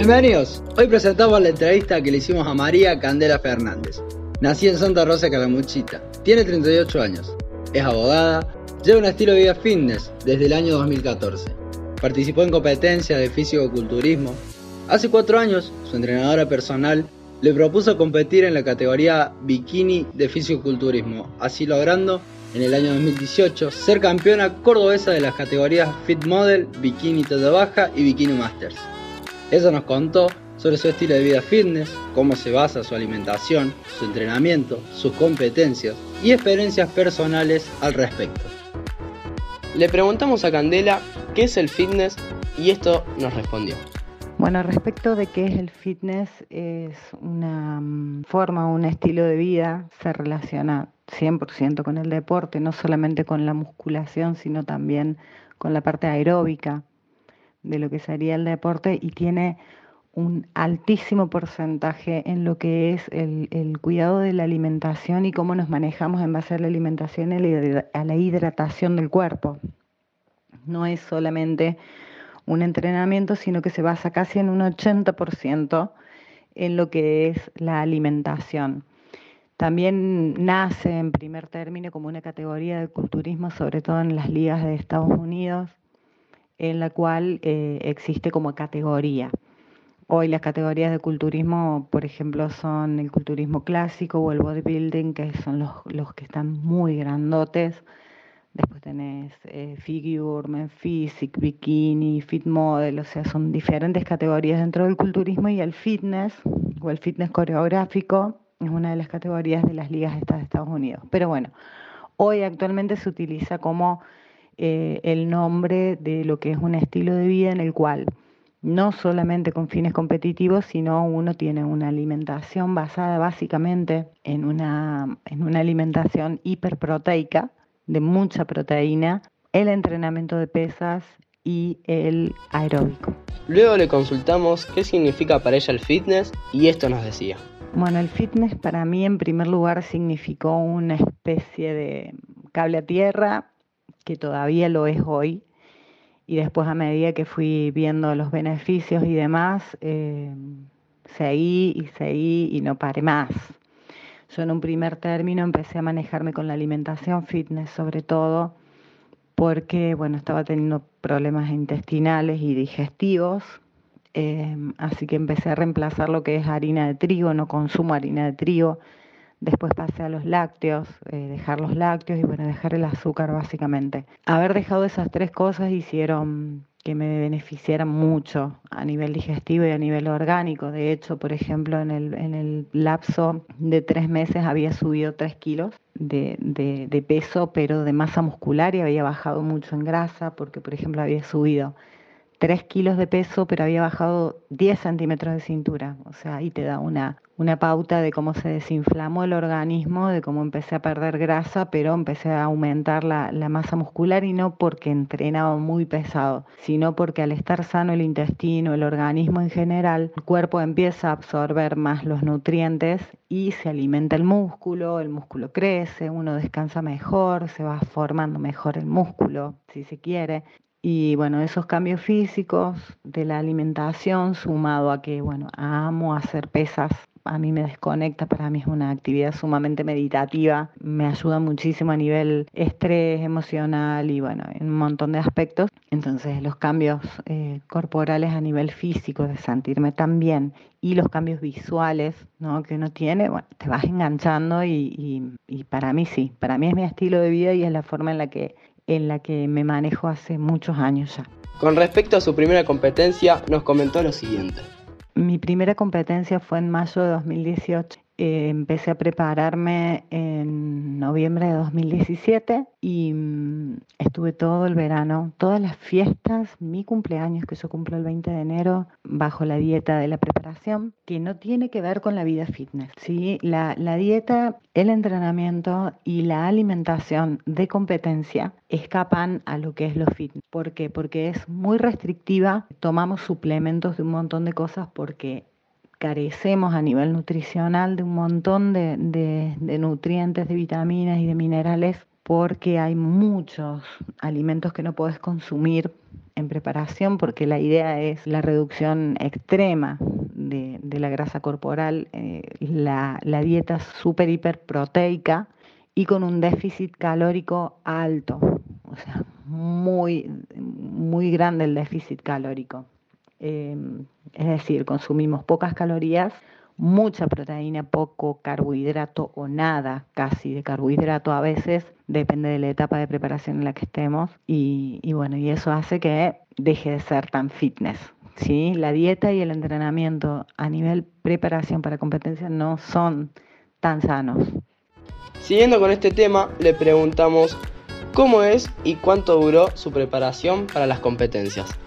Bienvenidos. Hoy presentamos la entrevista que le hicimos a María Candela Fernández. Nací en Santa Rosa Calamuchita. Tiene 38 años. Es abogada. Lleva un estilo de vida fitness desde el año 2014. Participó en competencias de físico-culturismo. Hace cuatro años, su entrenadora personal le propuso competir en la categoría bikini de físico-culturismo, así logrando en el año 2018 ser campeona cordobesa de las categorías Fit Model, Bikini Toda Baja y Bikini Masters. Ella nos contó sobre su estilo de vida fitness, cómo se basa su alimentación, su entrenamiento, sus competencias y experiencias personales al respecto. Le preguntamos a Candela qué es el fitness y esto nos respondió. Bueno, respecto de qué es el fitness, es una mm, forma, un estilo de vida, se relaciona 100% con el deporte, no solamente con la musculación, sino también con la parte aeróbica, de lo que sería el deporte y tiene un altísimo porcentaje en lo que es el, cuidado de la alimentación y cómo nos manejamos en base a la alimentación y a la hidratación del cuerpo. No es solamente un entrenamiento, sino que se basa casi en un 80% en lo que es la alimentación. También nace en primer término como una categoría de culturismo, sobre todo en las ligas de Estados Unidos, en la cual eh, existe como categoría. Hoy las categorías de culturismo, por ejemplo, son el culturismo clásico o el bodybuilding, que son los, los que están muy grandotes. Después tenés eh, figure, men physique, bikini, fit model, o sea, son diferentes categorías dentro del culturismo y el fitness o el fitness coreográfico es una de las categorías de las ligas de Estados Unidos. Pero bueno, hoy actualmente se utiliza como eh, el nombre de lo que es un estilo de vida en el cual no solamente con fines competitivos, sino uno tiene una alimentación basada básicamente en una, en una alimentación hiperproteica, de mucha proteína, el entrenamiento de pesas y el aeróbico. Luego le consultamos qué significa para ella el fitness y esto nos decía. Bueno, el fitness para mí en primer lugar significó una especie de cable a tierra que todavía lo es hoy, y después a medida que fui viendo los beneficios y demás, eh, seguí y seguí y no paré más. Yo en un primer término empecé a manejarme con la alimentación fitness sobre todo porque bueno, estaba teniendo problemas intestinales y digestivos, eh, así que empecé a reemplazar lo que es harina de trigo, no consumo harina de trigo, Después pasé a los lácteos, eh, dejar los lácteos y bueno, dejar el azúcar básicamente. Haber dejado esas tres cosas hicieron que me beneficiaran mucho a nivel digestivo y a nivel orgánico. De hecho, por ejemplo, en el, en el lapso de tres meses había subido tres kilos de, de, de peso, pero de masa muscular y había bajado mucho en grasa porque, por ejemplo, había subido 3 kilos de peso, pero había bajado 10 centímetros de cintura. O sea, ahí te da una, una pauta de cómo se desinflamó el organismo, de cómo empecé a perder grasa, pero empecé a aumentar la, la masa muscular y no porque entrenaba muy pesado, sino porque al estar sano el intestino, el organismo en general, el cuerpo empieza a absorber más los nutrientes y se alimenta el músculo, el músculo crece, uno descansa mejor, se va formando mejor el músculo, si se quiere, y bueno, esos cambios físicos de la alimentación sumado a que, bueno, amo hacer pesas, a mí me desconecta, para mí es una actividad sumamente meditativa, me ayuda muchísimo a nivel estrés emocional y bueno, en un montón de aspectos. Entonces los cambios eh, corporales a nivel físico, de sentirme tan bien y los cambios visuales ¿no? que uno tiene, bueno, te vas enganchando y, y para mí sí, para mí es mi estilo de vida y es la forma en la que en la que me manejo hace muchos años ya. Con respecto a su primera competencia, nos comentó lo siguiente. Mi primera competencia fue en mayo de 2018 eh, empecé a prepararme en noviembre de 2017 y mm, estuve todo el verano, todas las fiestas, mi cumpleaños, que yo cumplo el 20 de enero, bajo la dieta de la preparación, que no tiene que ver con la vida fitness. ¿sí? La, la dieta, el entrenamiento y la alimentación de competencia escapan a lo que es lo fitness. ¿Por qué? Porque es muy restrictiva, tomamos suplementos de un montón de cosas porque carecemos a nivel nutricional de un montón de, nutrientes, de vitaminas y de minerales porque hay muchos alimentos que no puedes consumir en preparación porque la idea es la reducción extrema de, la grasa corporal, eh, la, la, dieta súper hiperproteica y con un déficit calórico alto, o sea, muy, muy grande el déficit calórico. Eh, es decir, consumimos pocas calorías, mucha proteína, poco carbohidrato o nada casi de carbohidrato a veces, depende de la etapa de preparación en la que estemos y, bueno, y eso hace que deje de ser tan fitness. ¿sí? La dieta y el entrenamiento a nivel preparación para competencia no son tan sanos. Siguiendo con este tema, le preguntamos cómo es y cuánto duró su preparación para las competencias.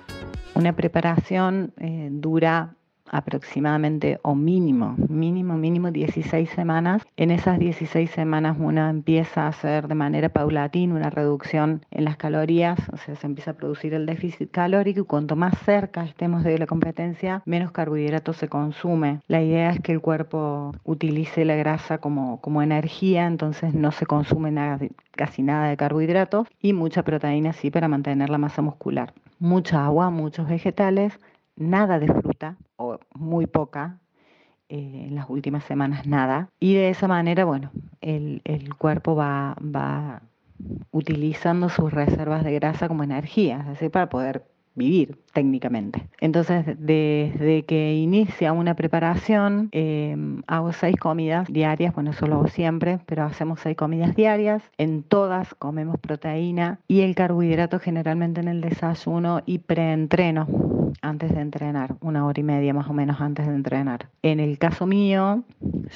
Una preparación eh, dura aproximadamente o mínimo, mínimo, mínimo 16 semanas. En esas 16 semanas uno empieza a hacer de manera paulatina una reducción en las calorías, o sea, se empieza a producir el déficit calórico y cuanto más cerca estemos de la competencia, menos carbohidratos se consume. La idea es que el cuerpo utilice la grasa como, como energía, entonces no se consume casi nada de carbohidratos y mucha proteína sí para mantener la masa muscular. Mucha agua, muchos vegetales, nada de fruta o muy poca, eh, en las últimas semanas nada. Y de esa manera, bueno, el, el cuerpo va, va utilizando sus reservas de grasa como energía, es decir, para poder vivir técnicamente. Entonces, desde que inicia una preparación, em, hago seis comidas diarias, bueno, eso lo hago siempre, pero hacemos seis comidas diarias, en todas comemos proteína y el carbohidrato generalmente en el desayuno y preentreno antes de entrenar, una hora y media más o menos antes de entrenar. En el caso mío,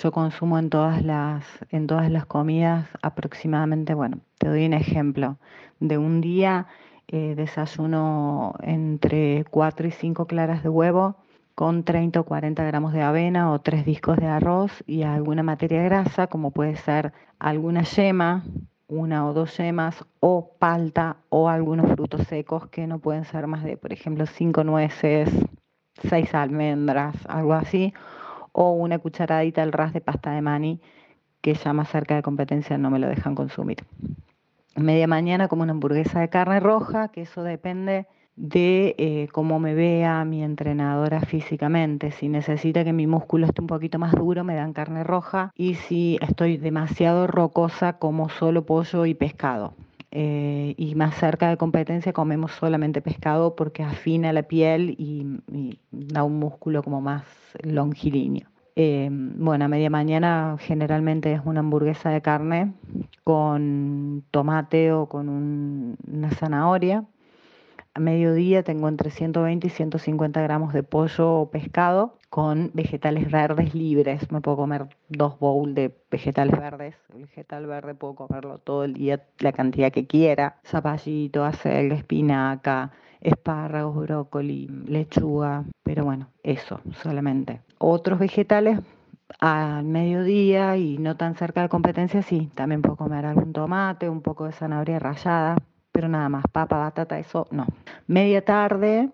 yo consumo en todas las, en todas las comidas aproximadamente, bueno, te doy un ejemplo, de un día eh, desayuno entre 4 y 5 claras de huevo con 30 o 40 gramos de avena o 3 discos de arroz y alguna materia grasa, como puede ser alguna yema, una o dos yemas, o palta o algunos frutos secos que no pueden ser más de, por ejemplo, 5 nueces, 6 almendras, algo así, o una cucharadita al ras de pasta de maní, que ya más cerca de competencia no me lo dejan consumir media mañana como una hamburguesa de carne roja, que eso depende de eh, cómo me vea mi entrenadora físicamente. Si necesita que mi músculo esté un poquito más duro, me dan carne roja. Y si estoy demasiado rocosa, como solo pollo y pescado. Eh, y más cerca de competencia comemos solamente pescado porque afina la piel y da un músculo como más longilíneo. Eh, bueno, a media mañana generalmente es una hamburguesa de carne con tomate o con una zanahoria. A mediodía tengo entre 120 y 150 gramos de pollo o pescado con vegetales verdes libres. Me puedo comer dos bowls de vegetales verdes. El vegetal verde puedo comerlo todo el día, la cantidad que quiera. Zapallito, acelga, espinaca, espárragos, brócoli, lechuga. Pero bueno, eso solamente. Otros vegetales al mediodía y no tan cerca de competencia, sí, también puedo comer algún tomate, un poco de zanahoria rallada, pero nada más, papa, batata, eso no. Media tarde,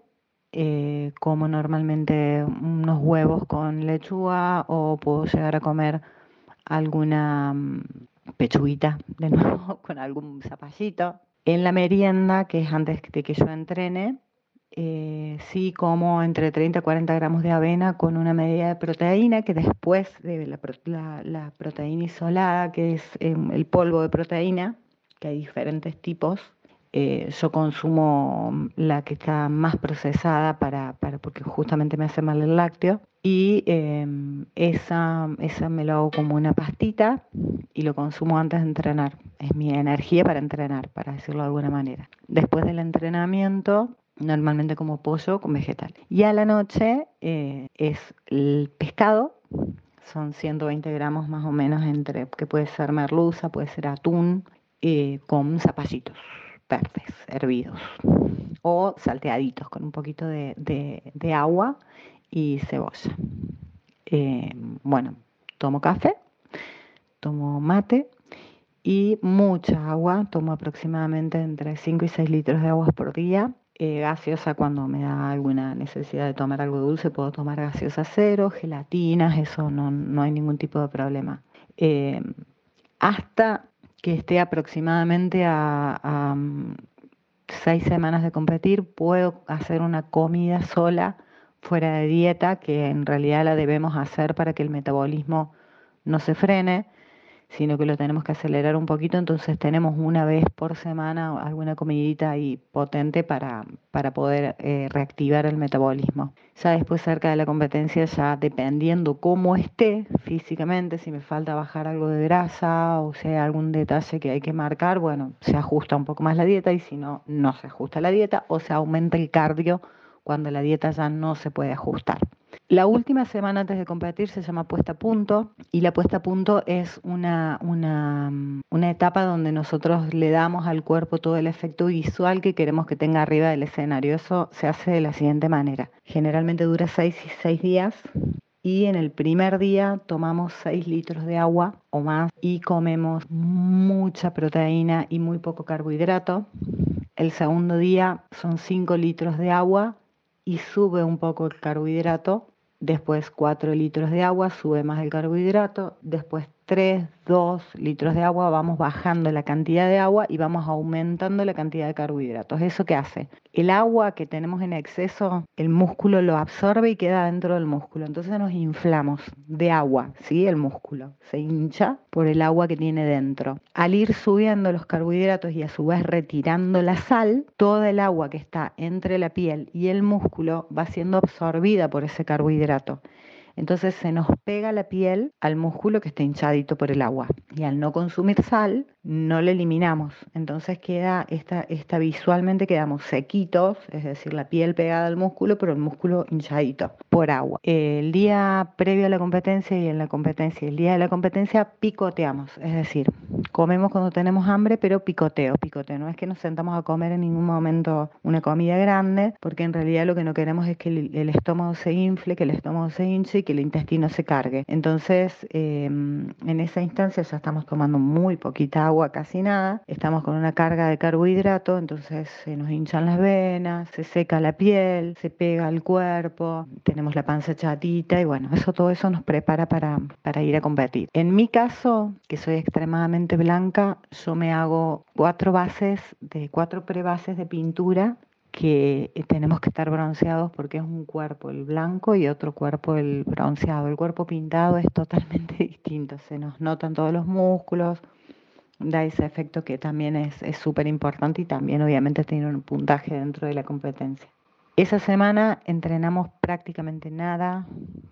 eh, como normalmente unos huevos con lechuga o puedo llegar a comer alguna mm, pechuguita de nuevo con algún zapallito. En la merienda, que es antes de que yo entrene, eh, sí como entre 30 y 40 gramos de avena con una medida de proteína que después de la, proteína isolada, que es em, el polvo de proteína, que hay diferentes tipos, eh, yo consumo la que está más procesada para, porque justamente me hace mal el lácteo y em, esa, esa me lo hago como una pastita y lo consumo antes de entrenar. Es mi energía para entrenar, para decirlo de alguna manera. Después del entrenamiento normalmente como pollo con vegetal. Y a la noche eh, es el pescado, son 120 gramos más o menos entre, que puede ser merluza, puede ser atún, eh, con zapallitos verdes, hervidos, o salteaditos con un poquito de, agua y cebolla. Eh, bueno, tomo café, tomo mate y mucha agua, tomo aproximadamente entre 5 y 6 litros de agua por día eh, gaseosa cuando me da alguna necesidad de tomar algo dulce, puedo tomar gaseosa cero, gelatinas, eso no, no hay ningún tipo de problema. Eh, hasta que esté aproximadamente a, mm, seis semanas de competir, puedo hacer una comida sola fuera de dieta, que en realidad la debemos hacer para que el metabolismo no se frene sino que lo tenemos que acelerar un poquito, entonces tenemos una vez por semana alguna comidita ahí potente para, para poder eh, reactivar el metabolismo. Ya después cerca de la competencia, ya dependiendo cómo esté físicamente, si me falta bajar algo de grasa o hay algún detalle que hay que marcar, bueno, se ajusta un poco más la dieta y si no, no se ajusta la dieta o se aumenta el cardio cuando la dieta ya no se puede ajustar. La última semana antes de competir se llama puesta a punto y la puesta a punto es una, una, una, etapa donde nosotros le damos al cuerpo todo el efecto visual que queremos que tenga arriba del escenario. Eso se hace de la siguiente manera. Generalmente dura seis y seis días y en el primer día tomamos 6 litros de agua o más y comemos mucha proteína y muy poco carbohidrato. El segundo día son 5 litros de agua y sube un poco el carbohidrato, después 4 litros de agua, sube más el carbohidrato, después 3, 2 litros de agua, vamos bajando la cantidad de agua y vamos aumentando la cantidad de carbohidratos. ¿Eso qué hace? El agua que tenemos en exceso, el músculo lo absorbe y queda dentro del músculo. Entonces nos inflamos de agua, ¿sí? El músculo se hincha por el agua que tiene dentro. Al ir subiendo los carbohidratos y a su vez retirando la sal, toda el agua que está entre la piel y el músculo va siendo absorbida por ese carbohidrato. Entonces se nos pega la piel al músculo que está hinchadito por el agua. Y al no consumir sal, no le eliminamos. Entonces queda esta, esta visualmente quedamos sequitos, es decir, la piel pegada al músculo, pero el músculo hinchadito por agua. El día previo a la competencia y en la competencia, el día de la competencia picoteamos, es decir, comemos cuando tenemos hambre, pero picoteo, picoteo. No es que nos sentamos a comer en ningún momento una comida grande, porque en realidad lo que no queremos es que el, estómago se infle, que el estómago se hinche que el intestino se cargue. Entonces, em, en esa instancia ya estamos tomando muy poquita agua, casi nada. Estamos con una carga de carbohidrato, entonces se nos hinchan las venas, se seca la piel, se pega al cuerpo, tenemos la panza chatita y bueno, eso todo eso nos prepara para, para ir a competir. En mi caso, que soy extremadamente blanca, yo me hago cuatro bases de cuatro prebases de pintura que tenemos que estar bronceados porque es un cuerpo el blanco y otro cuerpo el bronceado. El cuerpo pintado es totalmente distinto, se nos notan todos los músculos, da ese efecto que también es súper importante y también obviamente tiene un puntaje dentro de la competencia. Esa semana entrenamos prácticamente nada,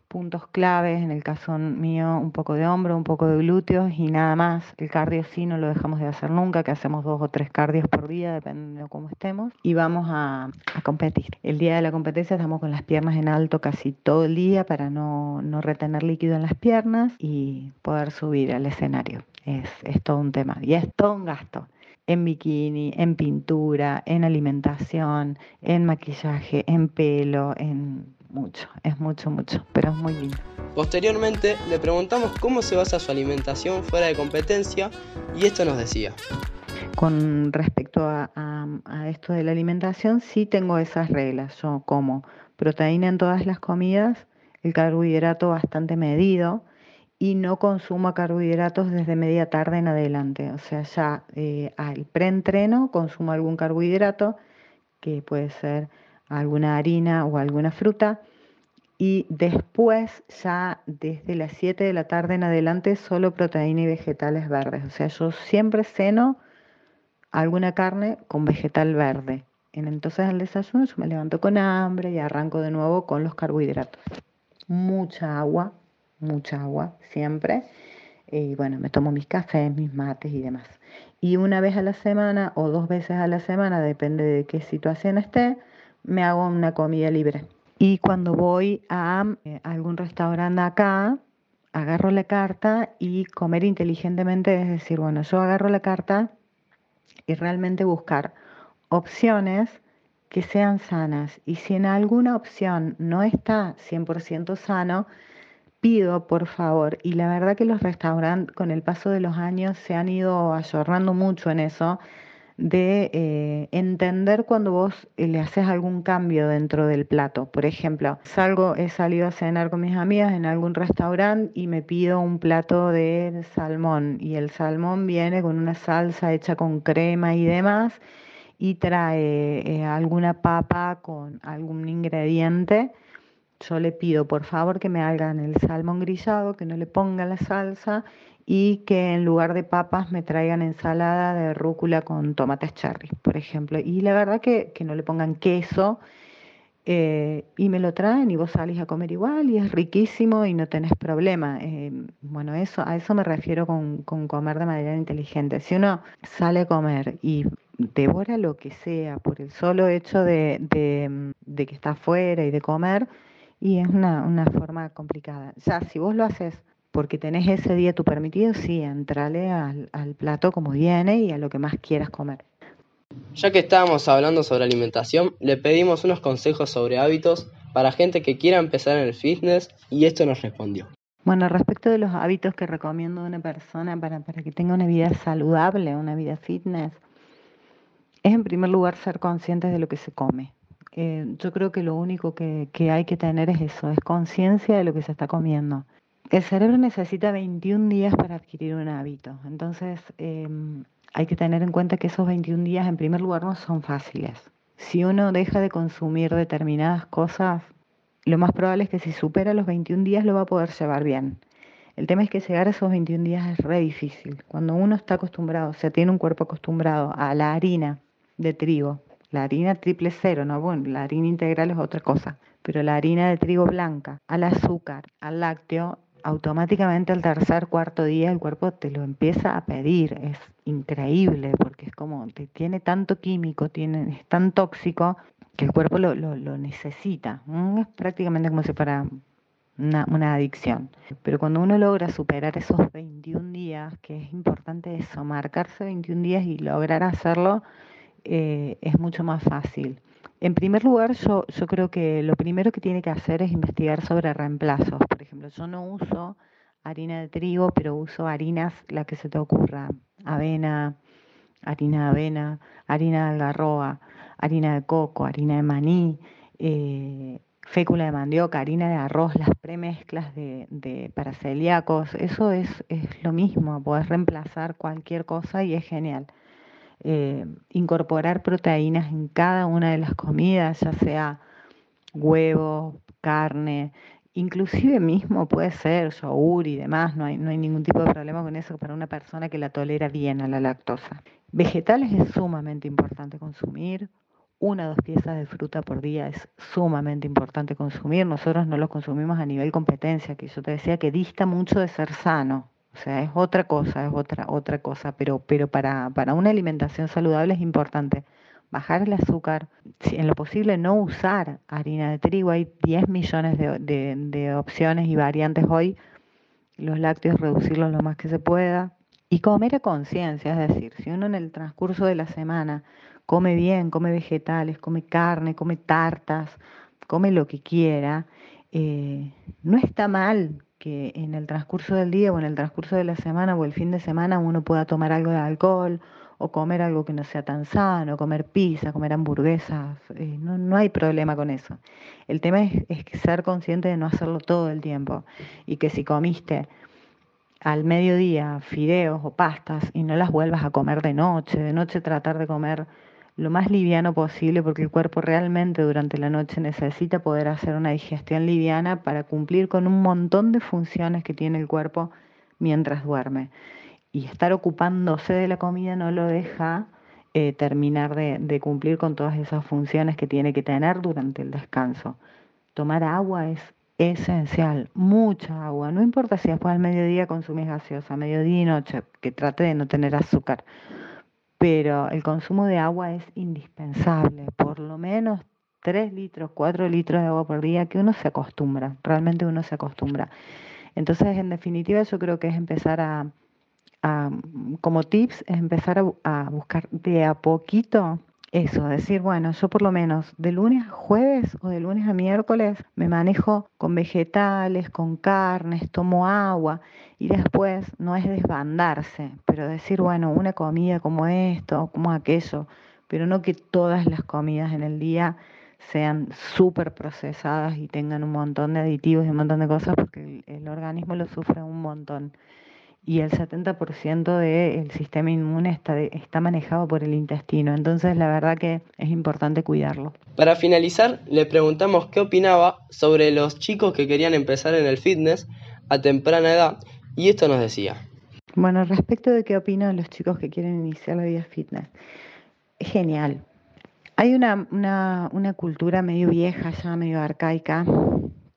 puntos claves, en el caso mío un poco de hombro, un poco de glúteos y nada más. El cardio sí no lo dejamos de hacer nunca, que hacemos dos o tres cardios por día, dependiendo de cómo estemos, y vamos a, competir. El día de la competencia estamos con las piernas en alto casi todo el día para no, no retener líquido en las piernas y poder subir al escenario. Es, es todo un tema y es todo un gasto en bikini, en pintura, en alimentación, en maquillaje, en pelo, en mucho, es mucho, mucho, pero es muy lindo. Posteriormente le preguntamos cómo se basa su alimentación fuera de competencia y esto nos decía. Con respecto a, a, esto de la alimentación, sí tengo esas reglas. Yo como proteína en todas las comidas, el carbohidrato bastante medido, y no consumo carbohidratos desde media tarde en adelante. O sea, ya eh, al preentreno consumo algún carbohidrato, que puede ser alguna harina o alguna fruta, y después ya desde las 7 de la tarde en adelante solo proteína y vegetales verdes. O sea, yo siempre ceno alguna carne con vegetal verde. Entonces al desayuno yo me levanto con hambre y arranco de nuevo con los carbohidratos. Mucha agua, mucha agua siempre. Y bueno, me tomo mis cafés, mis mates y demás. Y una vez a la semana o dos veces a la semana, depende de qué situación esté, me hago una comida libre. Y cuando voy a eh, algún restaurante acá, agarro la carta y comer inteligentemente, es decir, bueno, yo agarro la carta y realmente buscar opciones que sean sanas. Y si en alguna opción no está 100% sano, pido por favor, y la verdad que los restaurantes con el paso de los años se han ido ayornando mucho en eso, de eh, entender cuando vos eh, le haces algún cambio dentro del plato. Por ejemplo, salgo, he salido a cenar con mis amigas en algún restaurante y me pido un plato de salmón y el salmón viene con una salsa hecha con crema y demás y trae eh, alguna papa con algún ingrediente. Yo le pido por favor que me hagan el salmón grillado, que no le ponga la salsa y que en lugar de papas me traigan ensalada de rúcula con tomates cherry, por ejemplo. Y la verdad que, no le pongan queso eh, y me lo traen y vos salís a comer igual y es riquísimo y no tenés problema. Eh, bueno, eso, a eso me refiero con, con, comer de manera inteligente. Si uno sale a comer y devora lo que sea por el solo hecho de, de, que está afuera y de comer, y es una, una forma complicada. Ya, si vos lo haces porque tenés ese día tu permitido, sí, entrale al, plato como viene y a lo que más quieras comer. Ya que estábamos hablando sobre alimentación, le pedimos unos consejos sobre hábitos para gente que quiera empezar en el fitness y esto nos respondió. Bueno, respecto de los hábitos que recomiendo a una persona para, para que tenga una vida saludable, una vida fitness, es en primer lugar ser conscientes de lo que se come. Eh, yo creo que lo único que, que hay que tener es eso, es conciencia de lo que se está comiendo. El cerebro necesita 21 días para adquirir un hábito, entonces em, hay que tener en cuenta que esos 21 días en primer lugar no son fáciles. Si uno deja de consumir determinadas cosas, lo más probable es que si supera los 21 días lo va a poder llevar bien. El tema es que llegar a esos 21 días es re difícil. Cuando uno está acostumbrado, o sea, tiene un cuerpo acostumbrado a la harina de trigo, la harina triple cero, no, bueno, la harina integral es otra cosa, pero la harina de trigo blanca, al azúcar, al lácteo, automáticamente al tercer, cuarto día el cuerpo te lo empieza a pedir. Es increíble porque es como, te, tiene tanto químico, tiene, es tan tóxico que el cuerpo lo, lo, necesita. Es prácticamente como si fuera una, una, adicción. Pero cuando uno logra superar esos 21 días, que es importante eso, marcarse 21 días y lograr hacerlo, eh, es mucho más fácil. En primer lugar, yo, yo creo que lo primero que tiene que hacer es investigar sobre reemplazos. Por ejemplo, yo no uso harina de trigo, pero uso harinas, la que se te ocurra, avena, harina de avena, harina de algarroba, harina de coco, harina de maní, eh, fécula de mandioca, harina de arroz, las premezclas de, de para celíacos, eso es, es lo mismo, puedes reemplazar cualquier cosa y es genial. Eh, incorporar proteínas en cada una de las comidas, ya sea huevo, carne, inclusive mismo puede ser yogur y demás, no hay, no hay ningún tipo de problema con eso para una persona que la tolera bien a la lactosa. Vegetales es sumamente importante consumir, una o dos piezas de fruta por día es sumamente importante consumir. Nosotros no los consumimos a nivel competencia, que yo te decía que dista mucho de ser sano. O sea, es otra cosa, es otra, otra cosa, pero, pero para, para una alimentación saludable es importante bajar el azúcar, en lo posible no usar harina de trigo, hay 10 millones de, de, opciones y variantes hoy, los lácteos reducirlos lo más que se pueda y comer a conciencia, es decir, si uno en el transcurso de la semana come bien, come vegetales, come carne, come tartas, come lo que quiera, eh, no está mal que en el transcurso del día o en el transcurso de la semana o el fin de semana uno pueda tomar algo de alcohol o comer algo que no sea tan sano, comer pizza, comer hamburguesas, eh, no, no, hay problema con eso. El tema es, es ser consciente de no hacerlo todo el tiempo y que si comiste al mediodía fideos o pastas y no las vuelvas a comer de noche, de noche tratar de comer lo más liviano posible porque el cuerpo realmente durante la noche necesita poder hacer una digestión liviana para cumplir con un montón de funciones que tiene el cuerpo mientras duerme. Y estar ocupándose de la comida no lo deja eh, terminar de, de cumplir con todas esas funciones que tiene que tener durante el descanso. Tomar agua es esencial, mucha agua. No importa si después al mediodía consumís gaseosa, mediodía y noche, que trate de no tener azúcar pero el consumo de agua es indispensable, por lo menos 3 litros, 4 litros de agua por día, que uno se acostumbra, realmente uno se acostumbra. Entonces, en definitiva, yo creo que es empezar a, como tips, es empezar a, buscar de a poquito eso, decir, bueno, yo por lo menos de lunes a jueves o de lunes a miércoles me manejo con vegetales, con carnes, tomo agua y después no es desbandarse, pero decir, bueno, una comida como esto, como aquello, pero no que todas las comidas en el día sean súper procesadas y tengan un montón de aditivos y un montón de cosas porque el, el organismo lo sufre un montón y el 70% del sistema inmune está, está manejado por el intestino. Entonces, la verdad que es importante cuidarlo. Para finalizar, le preguntamos qué opinaba sobre los chicos que querían empezar en el fitness a temprana edad y esto nos decía. Bueno, respecto de qué opinan los chicos que quieren iniciar la vida fitness, es genial. Hay una, una, una cultura medio vieja, ya medio arcaica,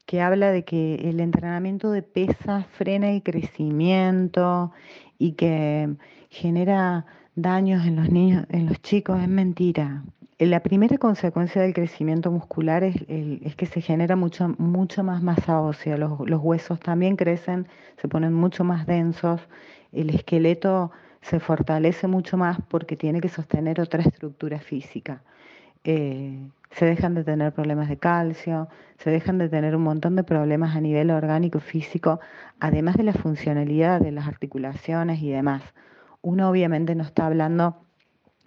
que habla de que el entrenamiento de pesas frena el crecimiento y que genera daños en los niños, en los chicos, es mentira. La primera consecuencia del crecimiento muscular es, es que se genera mucho, mucho más masa ósea, los, los, huesos también crecen, se ponen mucho más densos, el esqueleto se fortalece mucho más porque tiene que sostener otra estructura física. Eh, se dejan de tener problemas de calcio, se dejan de tener un montón de problemas a nivel orgánico, físico, además de la funcionalidad de las articulaciones y demás. Uno obviamente no está hablando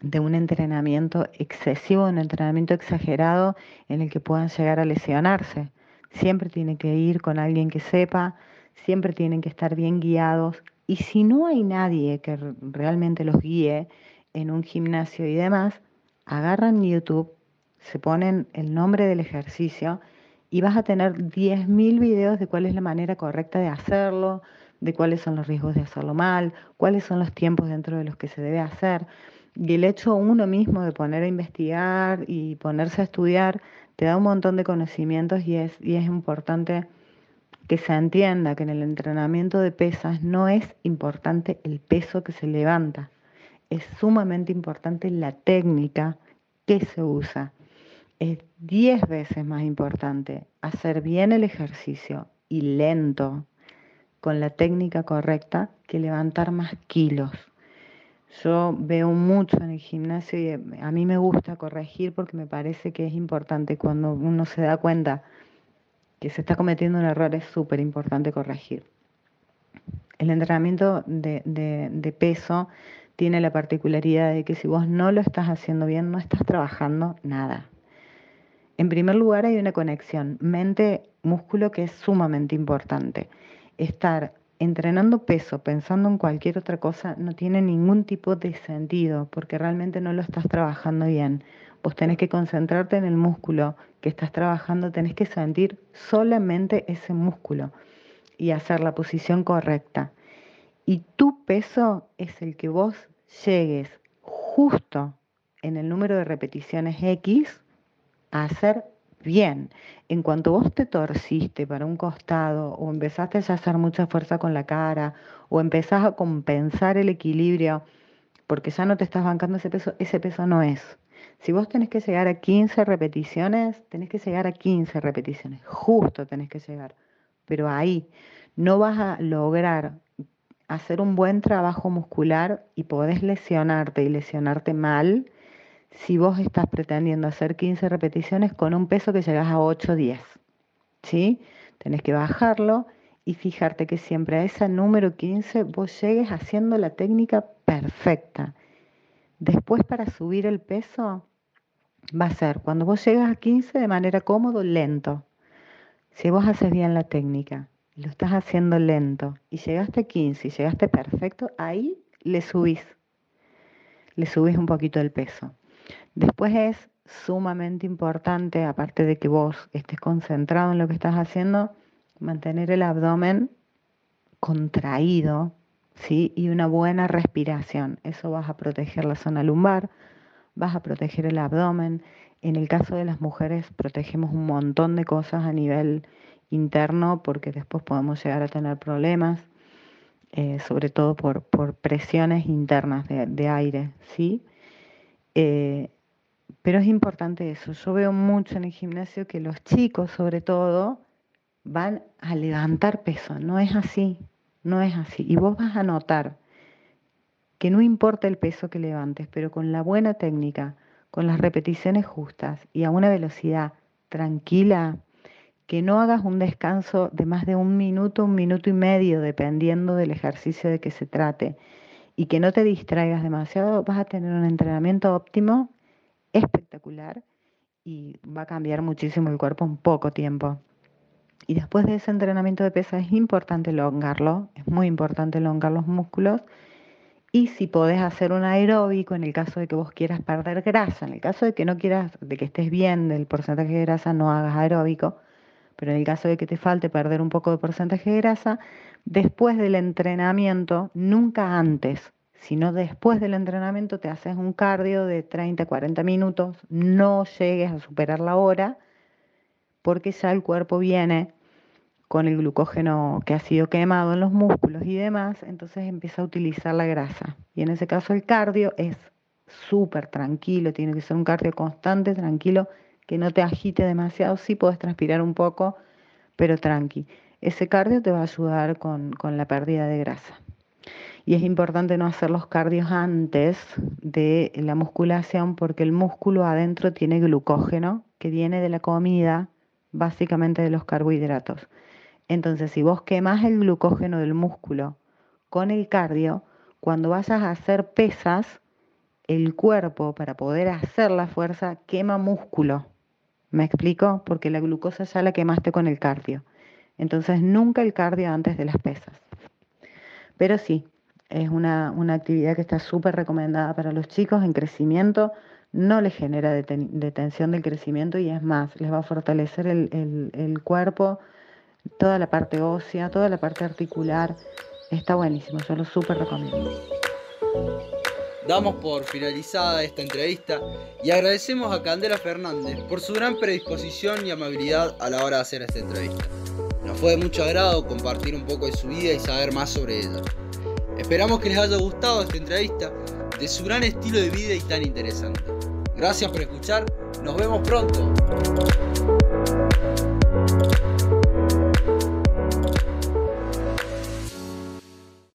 de un entrenamiento excesivo, un entrenamiento exagerado en el que puedan llegar a lesionarse. Siempre tiene que ir con alguien que sepa, siempre tienen que estar bien guiados y si no hay nadie que realmente los guíe en un gimnasio y demás, agarran YouTube, se ponen el nombre del ejercicio y vas a tener 10.000 videos de cuál es la manera correcta de hacerlo, de cuáles son los riesgos de hacerlo mal, cuáles son los tiempos dentro de los que se debe hacer. Y el hecho uno mismo de poner a investigar y ponerse a estudiar te da un montón de conocimientos y es, y es importante que se entienda que en el entrenamiento de pesas no es importante el peso que se levanta, es sumamente importante la técnica que se usa. Es diez veces más importante hacer bien el ejercicio y lento con la técnica correcta que levantar más kilos. Yo veo mucho en el gimnasio y a mí me gusta corregir porque me parece que es importante cuando uno se da cuenta que se está cometiendo un error es súper importante corregir. El entrenamiento de, de peso tiene la particularidad de que si vos no lo estás haciendo bien, no estás trabajando nada. En primer lugar, hay una conexión mente-músculo que es sumamente importante. Estar entrenando peso pensando en cualquier otra cosa no tiene ningún tipo de sentido porque realmente no lo estás trabajando bien. Vos tenés que concentrarte en el músculo que estás trabajando, tenés que sentir solamente ese músculo y hacer la posición correcta y tu peso es el que vos llegues justo en el número de repeticiones X a hacer bien. En cuanto vos te torciste para un costado o empezaste a hacer mucha fuerza con la cara o empezás a compensar el equilibrio porque ya no te estás bancando ese peso, ese peso no es. Si vos tenés que llegar a 15 repeticiones, tenés que llegar a 15 repeticiones, justo tenés que llegar. Pero ahí no vas a lograr hacer un buen trabajo muscular y podés lesionarte y lesionarte mal si vos estás pretendiendo hacer 15 repeticiones con un peso que llegas a 8 o 10. ¿Sí? Tenés que bajarlo y fijarte que siempre a ese número 15 vos llegues haciendo la técnica perfecta. Después para subir el peso va a ser cuando vos llegas a 15 de manera cómodo, lento. Si vos haces bien la técnica lo estás haciendo lento y llegaste a 15 y llegaste perfecto, ahí le subís, le subís un poquito el peso. Después es sumamente importante, aparte de que vos estés concentrado en lo que estás haciendo, mantener el abdomen contraído, ¿sí? Y una buena respiración. Eso vas a proteger la zona lumbar, vas a proteger el abdomen. En el caso de las mujeres, protegemos un montón de cosas a nivel interno porque después podemos llegar a tener problemas, eh, sobre todo por, por presiones internas de, de aire, ¿sí? Eh, pero es importante eso. Yo veo mucho en el gimnasio que los chicos, sobre todo, van a levantar peso. No es así, no es así. Y vos vas a notar que no importa el peso que levantes, pero con la buena técnica, con las repeticiones justas y a una velocidad tranquila, que no hagas un descanso de más de un minuto, un minuto y medio, dependiendo del ejercicio de que se trate, y que no te distraigas demasiado, vas a tener un entrenamiento óptimo, espectacular, y va a cambiar muchísimo el cuerpo en poco tiempo. Y después de ese entrenamiento de pesa es importante elongarlo, es muy importante elongar los músculos. Y si podés hacer un aeróbico en el caso de que vos quieras perder grasa, en el caso de que no quieras, de que estés bien del porcentaje de grasa, no hagas aeróbico pero en el caso de que te falte perder un poco de porcentaje de grasa, después del entrenamiento, nunca antes, sino después del entrenamiento te haces un cardio de 30, 40 minutos, no llegues a superar la hora, porque ya el cuerpo viene con el glucógeno que ha sido quemado en los músculos y demás, entonces empieza a utilizar la grasa. Y en ese caso el cardio es súper tranquilo, tiene que ser un cardio constante, tranquilo, que no te agite demasiado, sí puedes transpirar un poco, pero tranqui. Ese cardio te va a ayudar con, con la pérdida de grasa. Y es importante no hacer los cardios antes de la musculación porque el músculo adentro tiene glucógeno que viene de la comida, básicamente de los carbohidratos. Entonces, si vos quemas el glucógeno del músculo con el cardio, cuando vayas a hacer pesas, el cuerpo para poder hacer la fuerza quema músculo. ¿Me explico? Porque la glucosa ya la quemaste con el cardio. Entonces nunca el cardio antes de las pesas. Pero sí, es una, actividad que está súper recomendada para los chicos en crecimiento. No les genera detención del crecimiento y es más, les va a fortalecer el, el cuerpo, toda la parte ósea, toda la parte articular. Está buenísimo, yo lo súper recomiendo. Damos por finalizada esta entrevista y agradecemos a Candela Fernández por su gran predisposición y amabilidad a la hora de hacer esta entrevista. Nos fue de mucho agrado compartir un poco de su vida y saber más sobre ella. Esperamos que les haya gustado esta entrevista de su gran estilo de vida y tan interesante. Gracias por escuchar, nos vemos pronto.